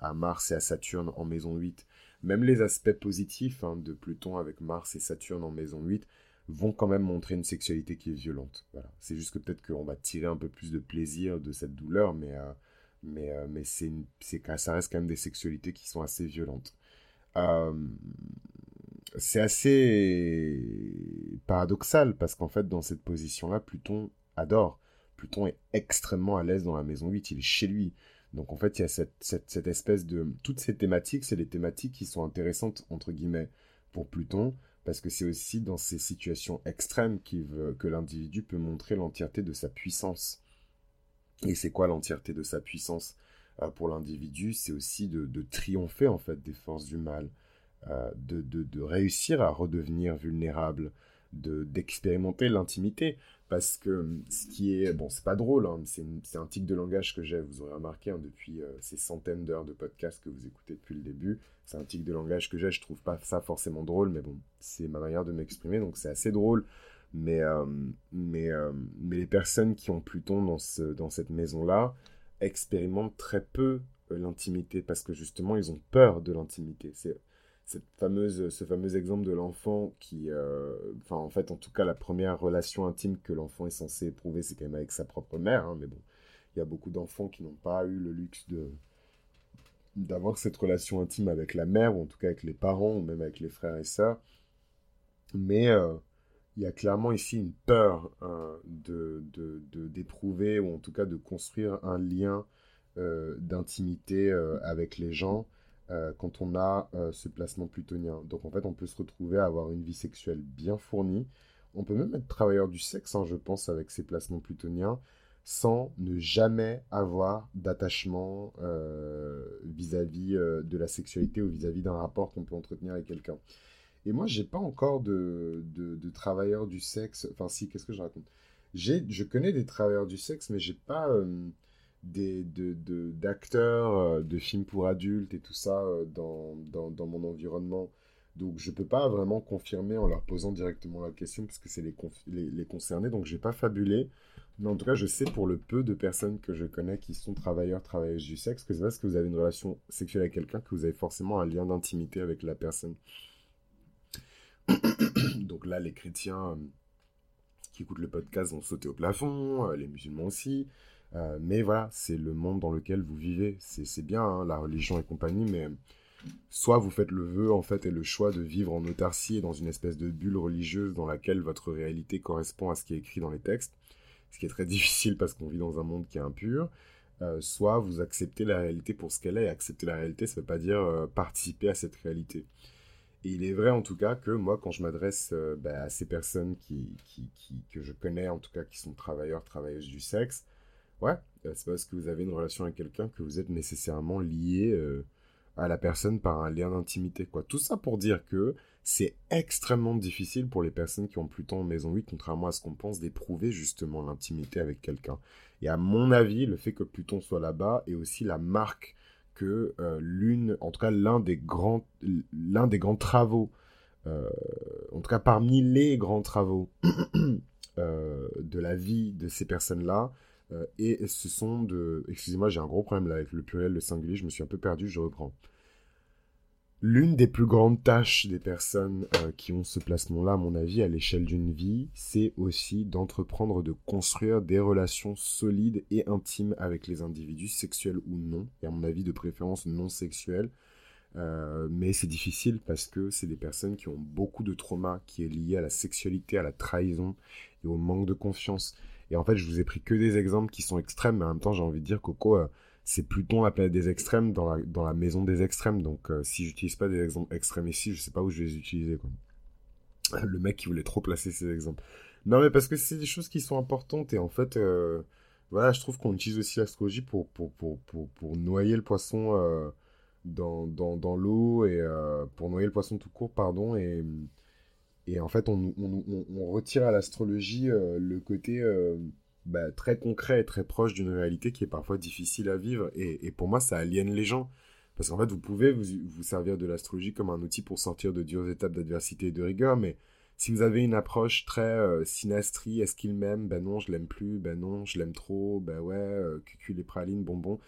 à Mars et à Saturne en maison 8. Même les aspects positifs hein, de Pluton avec Mars et Saturne en maison 8 vont quand même montrer une sexualité qui est violente. Voilà. C'est juste que peut-être qu'on va tirer un peu plus de plaisir de cette douleur, mais, mais, mais c'est, ça reste quand même des sexualités qui sont assez violentes. Euh, c'est assez paradoxal parce qu'en fait, dans cette position-là, Pluton adore. Pluton est extrêmement à l'aise dans la maison 8, il est chez lui. Donc en fait, il y a cette, espèce de... Toutes ces thématiques, c'est des thématiques qui sont intéressantes, entre guillemets, pour Pluton, parce que c'est aussi dans ces situations extrêmes que l'individu peut montrer l'entièreté de sa puissance. Et c'est quoi l'entièreté de sa puissance euh, pour l'individu? C'est aussi de, triompher en fait des forces du mal, euh, de, réussir à redevenir vulnérable, de d'expérimenter l'intimité. Parce que ce qui est, bon, c'est pas drôle, hein, c'est un tic de langage que j'ai, vous aurez remarqué, hein, depuis euh, ces centaines d'heures de podcasts que vous écoutez depuis le début. C'est un tic de langage que j'ai, je trouve pas ça forcément drôle, mais bon, c'est ma manière de m'exprimer, donc c'est assez drôle. Mais, euh, mais, mais les personnes qui ont Pluton dans, ce, dans cette maison-là expérimentent très peu l'intimité parce que justement ils ont peur de l'intimité. C'est cette fameuse, ce fameux exemple de l'enfant qui, euh, enfin en fait en tout cas la première relation intime que l'enfant est censé éprouver c'est quand même avec sa propre mère, hein, mais bon, il y a beaucoup d'enfants qui n'ont pas eu le luxe de d'avoir cette relation intime avec la mère ou en tout cas avec les parents ou même avec les frères et sœurs, mais euh, il y a clairement ici une peur hein, de d'éprouver ou en tout cas de construire un lien euh, d'intimité avec les gens euh, quand on a euh, ce placement plutonien. Donc en fait, on peut se retrouver à avoir une vie sexuelle bien fournie. On peut même être travailleur du sexe, hein, je pense, avec ces placements plutoniens, sans ne jamais avoir d'attachement euh, vis-à-vis de la sexualité ou vis-à-vis d'un rapport qu'on peut entretenir avec quelqu'un. Et moi, j'ai pas encore de, de, de travailleurs du sexe. Enfin, si, qu'est-ce que je raconte? Je connais des travailleurs du sexe, mais j'ai pas des, d'acteurs de, de, films pour adultes et tout ça euh, dans, dans, dans, mon environnement. Donc je peux pas vraiment confirmer en leur posant directement la question parce que c'est les, les, les, concernés. Donc j'ai pas fabulé. Mais en tout cas, je sais pour le peu de personnes que je connais qui sont travailleurs, travailleuses du sexe, que c'est parce que vous avez une relation sexuelle avec quelqu'un que vous avez forcément un lien d'intimité avec la personne. (coughs) Donc là, les chrétiens euh, qui écoutent le podcast vont sauter au plafond, euh, les musulmans aussi. Euh, mais voilà, c'est le monde dans lequel vous vivez. C'est bien, hein, la religion et compagnie, mais soit vous faites le vœu, en fait, et le choix de vivre en autarcie et dans une espèce de bulle religieuse dans laquelle votre réalité correspond à ce qui est écrit dans les textes, ce qui est très (laughs) difficile parce qu'on vit dans un monde qui est impur. Euh, soit vous acceptez la réalité pour ce qu'elle est, et accepter la réalité, ça ne veut pas dire euh, participer à cette réalité. Et il est vrai en tout cas que moi, quand je m'adresse bah, à ces personnes qui, qui, que je connais, en tout cas qui sont travailleurs, travailleuses du sexe, Ouais, euh, c'est parce que vous avez une relation avec quelqu'un que vous êtes nécessairement lié euh, à la personne par un lien d'intimité. quoi. Tout ça pour dire que c'est extrêmement difficile pour les personnes qui ont Pluton en maison 8, contrairement à ce qu'on pense, d'éprouver justement l'intimité avec quelqu'un. Et à mon avis, le fait que Pluton soit là-bas est aussi la marque que euh, l'une, en tout cas l'un des grands, l'un des grands travaux, en tout cas parmi les grands travaux (coughs) de la vie de ces personnes-là, euh, et ce sont de... Excusez-moi, j'ai un gros problème là avec le pluriel, le singulier, je me suis un peu perdu, je reprends. L'une des plus grandes tâches des personnes euh, qui ont ce placement-là, à mon avis, à l'échelle d'une vie, c'est aussi d'entreprendre de construire des relations solides et intimes avec les individus, sexuels ou non, et à mon avis de préférence non sexuels. Euh, mais c'est difficile parce que c'est des personnes qui ont beaucoup de trauma qui est lié à la sexualité, à la trahison et au manque de confiance. Et en fait, je vous ai pris que des exemples qui sont extrêmes, mais en même temps, j'ai envie de dire, Coco, euh, c'est Pluton la planète des extrêmes dans la, maison des extrêmes. Donc, euh, si j'utilise pas des exemples extrêmes ici, je sais pas où je vais les utiliser. (laughs) Le mec qui voulait trop placer ses exemples. Non, mais parce que c'est des choses qui sont importantes et en fait, euh, voilà, je trouve qu'on utilise aussi l'astrologie pour, noyer le poisson euh, dans, l'eau et euh, pour noyer le poisson tout court, pardon. Et en fait, on, retire à l'astrologie euh, le côté euh, bah, très concret et très proche d'une réalité qui est parfois difficile à vivre. Et, pour moi, ça aliène les gens. Parce qu'en fait, vous pouvez vous, vous servir de l'astrologie comme un outil pour sortir de dures étapes d'adversité et de rigueur, mais si vous avez une approche très euh, synastrie, est-ce qu'il m'aime? Ben non, je l'aime plus. Ben non, je l'aime trop. Ben ouais, euh, cucul et praline, bonbon.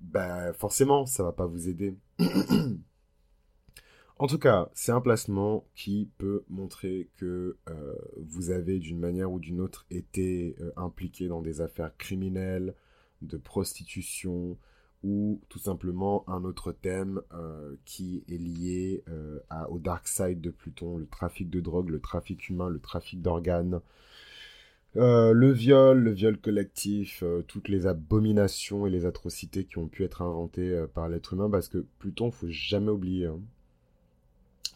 Ben forcément, ça va pas vous aider. (clears throat) en tout cas, c'est un placement qui peut montrer que euh, vous avez d'une manière ou d'une autre été euh, impliqué dans des affaires criminelles, de prostitution, ou tout simplement un autre thème euh, qui est lié au dark side de Pluton, le trafic de drogue, le trafic humain, le trafic d'organes, le viol, le viol collectif, toutes les abominations et les atrocités qui ont pu être inventées par l'être humain, parce que Pluton, faut jamais oublier, hein.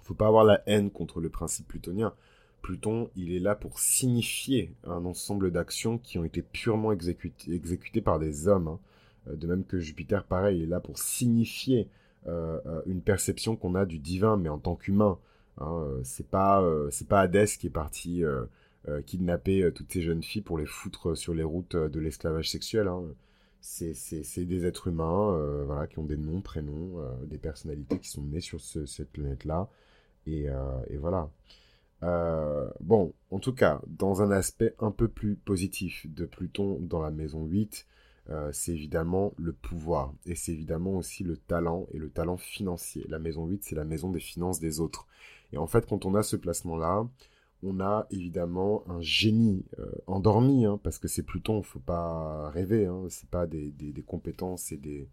Faut pas avoir la haine contre le principe plutonien. Pluton, il est là pour signifier un ensemble d'actions qui ont été purement exécutées, par des hommes. Hein. Euh, de même que Jupiter, pareil, est là pour signifier euh, euh, une perception qu'on a du divin, mais en tant qu'humain. Hein, c'est pas c'est pas Hadès qui est parti kidnapper toutes ces jeunes filles pour les foutre sur les routes de l'esclavage sexuel. Hein. C'est c'est des êtres humains, voilà, qui ont des noms, prénoms, des personnalités qui sont nées sur ce, cette planète-là, et, et voilà. Euh, bon, en tout cas, dans un aspect un peu plus positif de Pluton dans la maison 8, euh, c'est évidemment le pouvoir et c'est évidemment aussi le talent et le talent financier. La maison 8, c'est la maison des finances des autres. Et en fait, quand on a ce placement-là, on a évidemment un génie euh, endormi, hein, parce que c'est Pluton, faut pas rêver, hein, c'est pas des, compétences et des,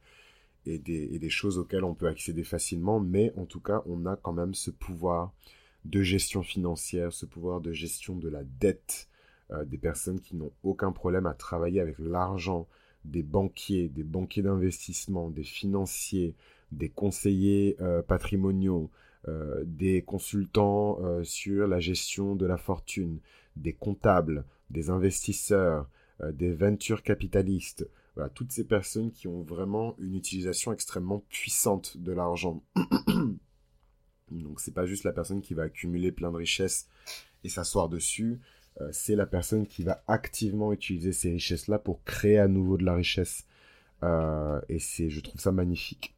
et, des, choses auxquelles on peut accéder facilement, mais en tout cas, on a quand même ce pouvoir de gestion financière, ce pouvoir de gestion de la dette, euh, des personnes qui n'ont aucun problème à travailler avec l'argent, des banquiers, des banquiers d'investissement, des financiers, des conseillers euh, patrimoniaux, euh, des consultants sur la gestion de la fortune, des comptables, des investisseurs, des ventures capitalistes. Voilà, toutes ces personnes qui ont vraiment une utilisation extrêmement puissante de l'argent. (clears throat) Donc c'est pas juste la personne qui va accumuler plein de richesses et s'asseoir dessus, euh, c'est la personne qui va activement utiliser ces richesses-là pour créer à nouveau de la richesse. Euh, et c'est, je trouve ça magnifique.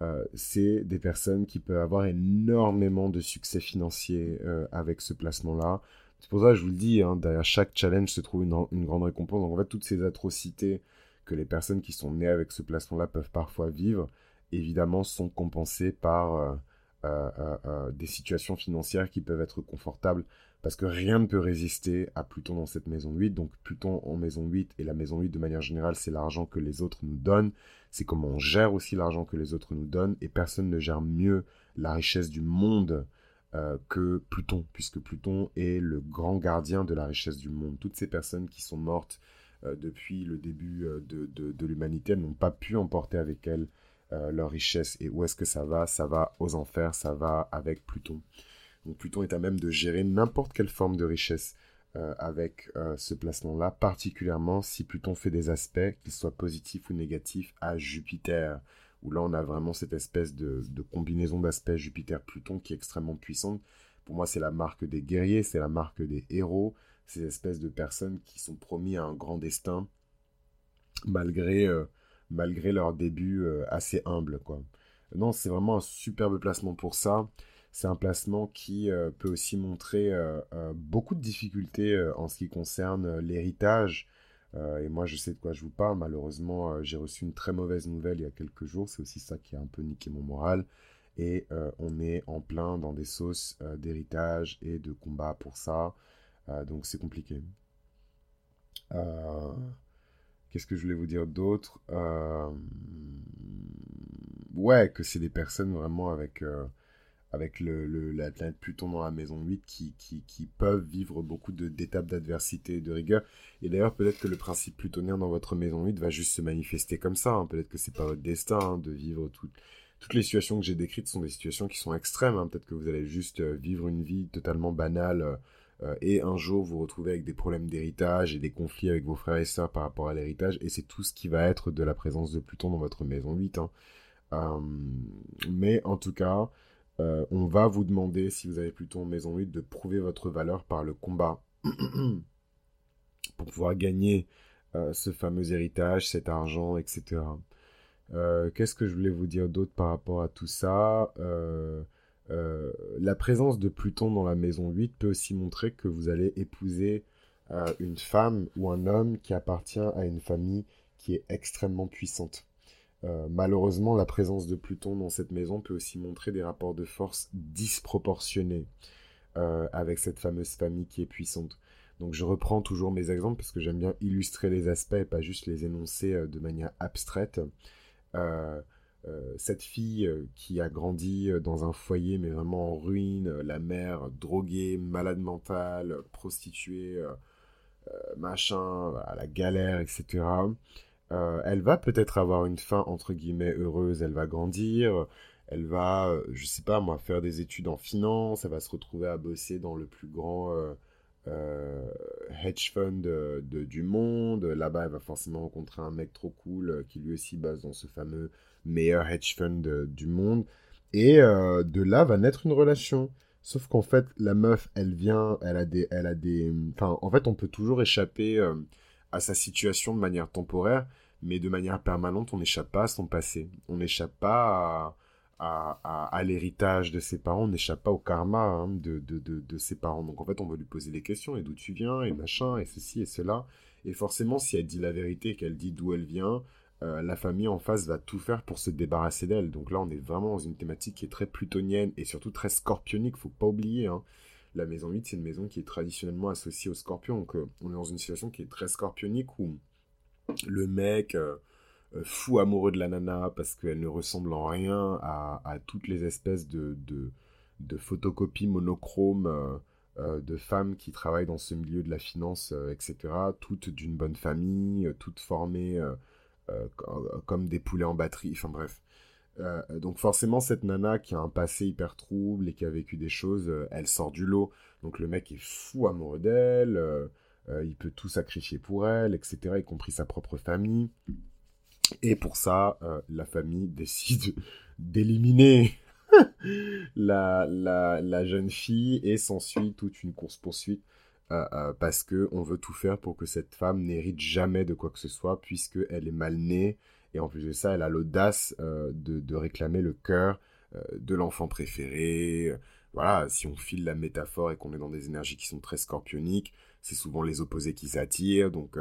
Euh, c'est des personnes qui peuvent avoir énormément de succès financier avec ce placement-là. C'est pour ça que je vous le dis, hein, derrière chaque challenge se trouve une, une, grande récompense. Donc en fait, toutes ces atrocités que les personnes qui sont nées avec ce placement-là peuvent parfois vivre, évidemment, sont compensées par euh, euh, des situations financières qui peuvent être confortables parce que rien ne peut résister à Pluton dans cette maison 8. Donc Pluton en maison 8 et la maison 8 de manière générale, c'est l'argent que les autres nous donnent. C'est comment on gère aussi l'argent que les autres nous donnent. Et personne ne gère mieux la richesse du monde euh, que Pluton, puisque Pluton est le grand gardien de la richesse du monde. Toutes ces personnes qui sont mortes euh, depuis le début euh, de, de, de l'humanité n'ont pas pu emporter avec elles euh, leur richesse. Et où est-ce que ça va? Ça va aux enfers, ça va avec Pluton. Donc Pluton est à même de gérer n'importe quelle forme de richesse euh, avec euh, ce placement-là, particulièrement si Pluton fait des aspects, qu'ils soient positifs ou négatifs, à Jupiter, où là on a vraiment cette espèce de, de combinaison d'aspects Jupiter-Pluton qui est extrêmement puissante. Pour moi, c'est la marque des guerriers, c'est la marque des héros, ces espèces de personnes qui sont promis à un grand destin, malgré euh, malgré leur début euh, assez humble, quoi. Non, c'est vraiment un superbe placement pour ça. C'est un placement qui euh, peut aussi montrer beaucoup de difficultés en ce qui concerne l'héritage. et moi, je sais de quoi je vous parle. Malheureusement, j'ai reçu une très mauvaise nouvelle il y a quelques jours. C'est aussi ça qui a un peu niqué mon moral. Et on est en plein dans des sauces d'héritage et de combat pour ça. Donc c'est compliqué. Euh... Qu'est-ce que je voulais vous dire d'autre? Euh... Ouais, que c'est des personnes vraiment avec, euh, avec le, la planète Pluton dans la maison 8 qui, qui, peuvent vivre beaucoup d'étapes d'adversité et de rigueur. Et d'ailleurs, peut-être que le principe plutonien dans votre maison 8 va juste se manifester comme ça. Hein. Peut-être que c'est pas votre destin hein, de vivre tout, toutes les situations que j'ai décrites sont des situations qui sont extrêmes. Hein. Peut-être que vous allez juste vivre une vie totalement banale et un jour vous retrouvez avec des problèmes d'héritage et des conflits avec vos frères et sœurs par rapport à l'héritage. Et c'est tout ce qui va être de la présence de Pluton dans votre maison 8. Hein. mais en tout cas, on va vous demander, si vous avez Pluton en maison 8, de prouver votre valeur par le combat (clears throat) pour pouvoir gagner euh, ce fameux héritage, cet argent, etc. Euh, qu'est-ce que je voulais vous dire d'autre par rapport à tout ça? Euh, La présence de Pluton dans la maison 8 peut aussi montrer que vous allez épouser une femme ou un homme qui appartient à une famille qui est extrêmement puissante. malheureusement, la présence de Pluton dans cette maison peut aussi montrer des rapports de force disproportionnés avec cette fameuse famille qui est puissante. Donc je reprends toujours mes exemples parce que j'aime bien illustrer les aspects et pas juste les énoncer euh, de manière abstraite. Euh, euh, cette fille qui a grandi dans un foyer mais vraiment en ruine, la mère droguée, malade mentale, prostituée, machin, à la galère, etc. elle va peut-être avoir une fin entre guillemets heureuse, elle va grandir, elle va, je sais pas moi, faire des études en finance, elle va se retrouver à bosser dans le plus grand euh, hedge fund du monde. Là-bas, elle va forcément rencontrer un mec trop cool euh, qui lui aussi base dans ce fameux meilleur hedge fund du monde. Et euh, de là va naître une relation. Sauf qu'en fait, la meuf, elle vient, elle a des, elle a des, enfin, en fait, on peut toujours échapper à sa situation de manière temporaire, mais de manière permanente, on n'échappe pas à son passé. On n'échappe pas à, à, l'héritage de ses parents, on n'échappe pas au karma hein, de, de, de, ses parents. Donc en fait, on va lui poser des questions, et d'où tu viens, et machin, et ceci, et cela. Et forcément, si elle dit la vérité, qu'elle dit d'où elle vient, euh, la famille en face va tout faire pour se débarrasser d'elle. Donc là, on est vraiment dans une thématique qui est très plutonienne, et surtout très scorpionique, faut pas oublier. Hein. La maison 8, c'est une maison qui est traditionnellement associée au scorpion. Donc euh, on est dans une situation qui est très scorpionique, où le mec... Euh, fou amoureux de la nana parce qu'elle ne ressemble en rien à, toutes les espèces de, photocopies monochromes de femmes qui travaillent dans ce milieu de la finance, etc. Toutes d'une bonne famille, toutes formées comme des poulets en batterie, enfin bref. donc forcément, cette nana qui a un passé hyper trouble et qui a vécu des choses, elle sort du lot. Donc le mec est fou amoureux d'elle, il peut tout sacrifier pour elle, etc., y compris sa propre famille. Et pour ça, euh, la famille (laughs) décide d'éliminer (laughs) la, la, jeune fille et s'ensuit toute une course-poursuite euh, euh, parce que on veut tout faire pour que cette femme n'hérite jamais de quoi que ce soit puisqu'elle est mal née et en plus de ça, elle a l'audace de, de, réclamer le cœur de l'enfant préféré. Voilà, si on file la métaphore et qu'on est dans des énergies qui sont très scorpioniques, c'est souvent les opposés qui s'attirent. Donc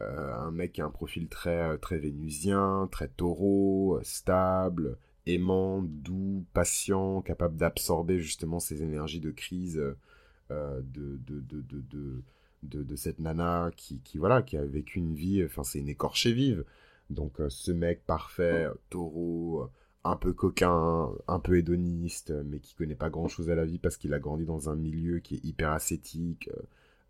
euh, un mec qui a un profil très, euh, très vénusien, très taureau, euh, stable, aimant, doux, patient, capable d'absorber justement ces énergies de crise de, de, de, de, de, cette nana qui, qui, voilà, qui a vécu une vie, enfin c'est une écorchée vive. Donc ce mec parfait, taureau, un peu coquin, un peu hédoniste, mais qui connaît pas grand chose à la vie parce qu'il a grandi dans un milieu qui est hyper ascétique,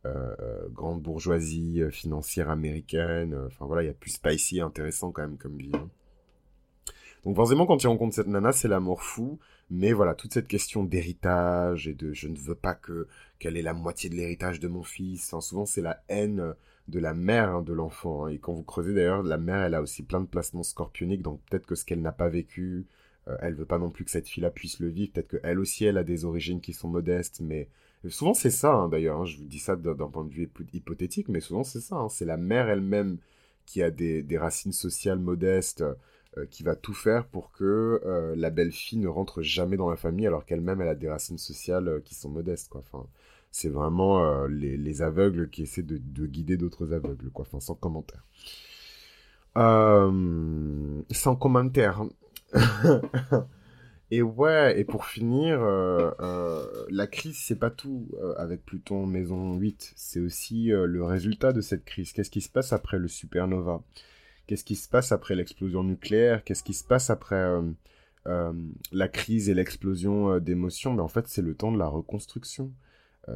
euh, grande bourgeoisie euh, financière américaine. Euh, enfin voilà, il y a plus spicy intéressant quand même comme vie. Hein. Donc forcément, quand tu rencontres cette nana, c'est l'amour fou. Mais voilà, toute cette question d'héritage et de je ne veux pas que qu'elle ait la moitié de l'héritage de mon fils. Souvent, c'est la haine de la mère hein, de l'enfant. Hein. Et quand vous creusez d'ailleurs, la mère, elle a aussi plein de placements scorpioniques. Donc peut-être que ce qu'elle n'a pas vécu, elle veut pas non plus que cette fille-là puisse le vivre. Peut-être qu'elle aussi, elle a des origines qui sont modestes, mais Souvent c'est ça hein, d'ailleurs, je vous dis ça d'un point de vue hypothétique, mais souvent c'est ça, c'est la mère elle-même qui a des, racines sociales modestes, euh, qui va tout faire pour que euh, la belle-fille ne rentre jamais dans la famille alors qu'elle-même elle a des racines sociales euh, qui sont modestes. Quoi. Enfin, c'est vraiment les, aveugles qui essaient de, de guider d'autres aveugles, quoi. Enfin, sans commentaire. sans commentaire. (laughs) Et ouais, et pour finir, la crise, c'est pas tout avec Pluton maison 8. C'est aussi le résultat de cette crise. Qu'est-ce qui se passe après le supernova? Qu'est-ce qui se passe après l'explosion nucléaire? Qu'est-ce qui se passe après la crise et l'explosion d'émotions? Mais en fait, c'est le temps de la reconstruction.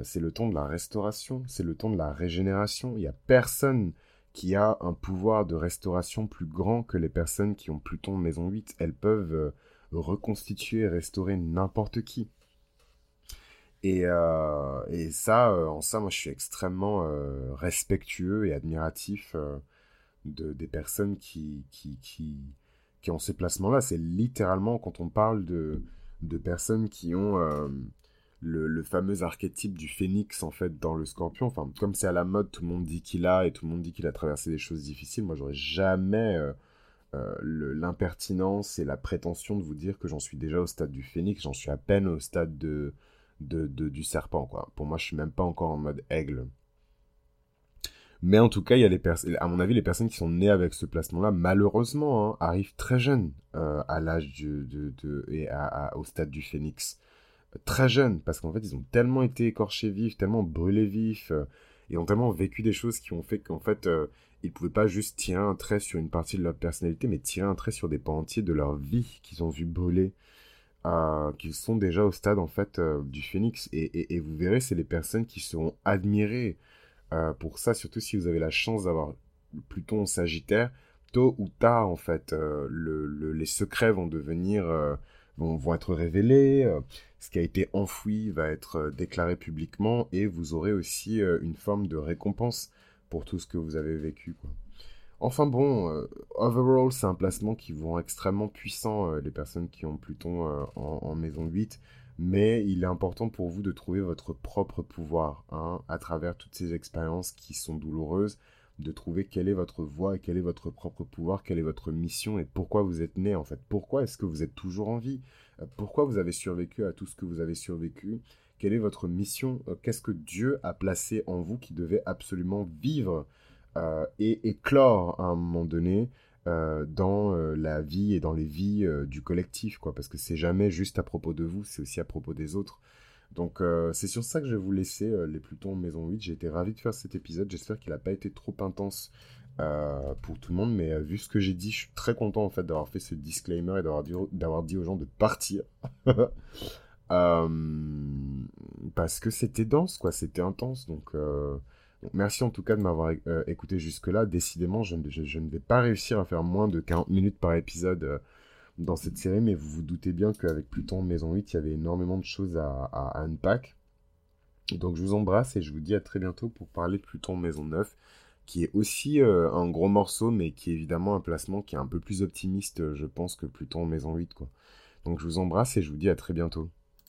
c'est le temps de la restauration. C'est le temps de la régénération. Il y a personne qui a un pouvoir de restauration plus grand que les personnes qui ont Pluton maison 8. Elles peuvent reconstituer et restaurer n'importe qui. Et, euh, ça, euh, en ça, moi, je suis extrêmement euh, respectueux et admiratif euh, de des personnes qui qui qui qui ont ces placements-là. C'est littéralement quand on parle de de personnes qui ont euh, le, le fameux archétype du phénix en fait dans le Scorpion. Comme c'est à la mode, tout le monde dit qu'il a et tout le monde dit qu'il a traversé des choses difficiles. Moi, j'aurais jamais euh, l'impertinence et la prétention de vous dire que j'en suis déjà au stade du phénix. J'en suis à peine au stade de de, de, du serpent, quoi. Pour moi, je suis même pas encore en mode aigle. Mais en tout cas, il y a personnes, à mon avis, les personnes qui sont nées avec ce placement-là, malheureusement, hein, arrivent très jeunes euh, à l'âge de, de, et à, au stade du phénix. Très jeunes, parce qu'en fait, ils ont tellement été écorchés vifs, tellement brûlés vifs, euh, et ont tellement vécu des choses qui ont fait qu'en fait, euh, ils pouvaient pas juste tirer un trait sur une partie de leur personnalité, mais tirer un trait sur des pans entiers de leur vie qu'ils ont vu brûler euh, qui sont déjà au stade en fait euh, du phénix et, et, et, vous verrez c'est les personnes qui seront admirées euh, pour ça surtout si vous avez la chance d'avoir Pluton Sagittaire tôt ou tard en fait euh, le, le, les secrets vont devenir euh, vont, être révélés ce qui a été enfoui va être déclaré publiquement et vous aurez aussi une forme de récompense pour tout ce que vous avez vécu. Enfin bon, overall, c'est un placement qui vous rend extrêmement puissant, les personnes qui ont Pluton en, en, maison 8, mais il est important pour vous de trouver votre propre pouvoir, hein, à travers toutes ces expériences qui sont douloureuses, de trouver quelle est votre voie et quel est votre propre pouvoir, quelle est votre mission et pourquoi vous êtes né en fait. Pourquoi est-ce que vous êtes toujours en vie? Pourquoi vous avez survécu à tout ce que vous avez survécu? Quelle est votre mission? Qu'est-ce que Dieu a placé en vous qui devait absolument vivre euh, et éclore à un moment donné? Euh, dans euh, la vie et dans les vies euh, du collectif, quoi, parce que c'est jamais juste à propos de vous, c'est aussi à propos des autres. Donc c'est sur ça que je vais vous laisser les Plutons Maison 8. J'ai été ravi de faire cet épisode, j'espère qu'il n'a pas été trop intense pour tout le monde, mais vu ce que j'ai dit, je suis très content en fait d'avoir fait ce disclaimer et d'avoir dit, d'avoir dit aux gens de partir. (laughs) parce que c'était dense, quoi, c'était intense, donc... Merci en tout cas de m'avoir euh, écouté jusque-là. Décidément, je, ne vais pas réussir à faire moins de 40 minutes par épisode euh, dans cette série, mais vous vous doutez bien qu'avec Pluton Maison 8, il y avait énormément de choses à, unpack. Donc je vous embrasse et je vous dis à très bientôt pour parler de Pluton Maison 9, qui est aussi euh, un gros morceau, mais qui est évidemment un placement qui est un peu plus optimiste, je pense, que Pluton Maison 8. Quoi. Donc je vous embrasse et je vous dis à très bientôt.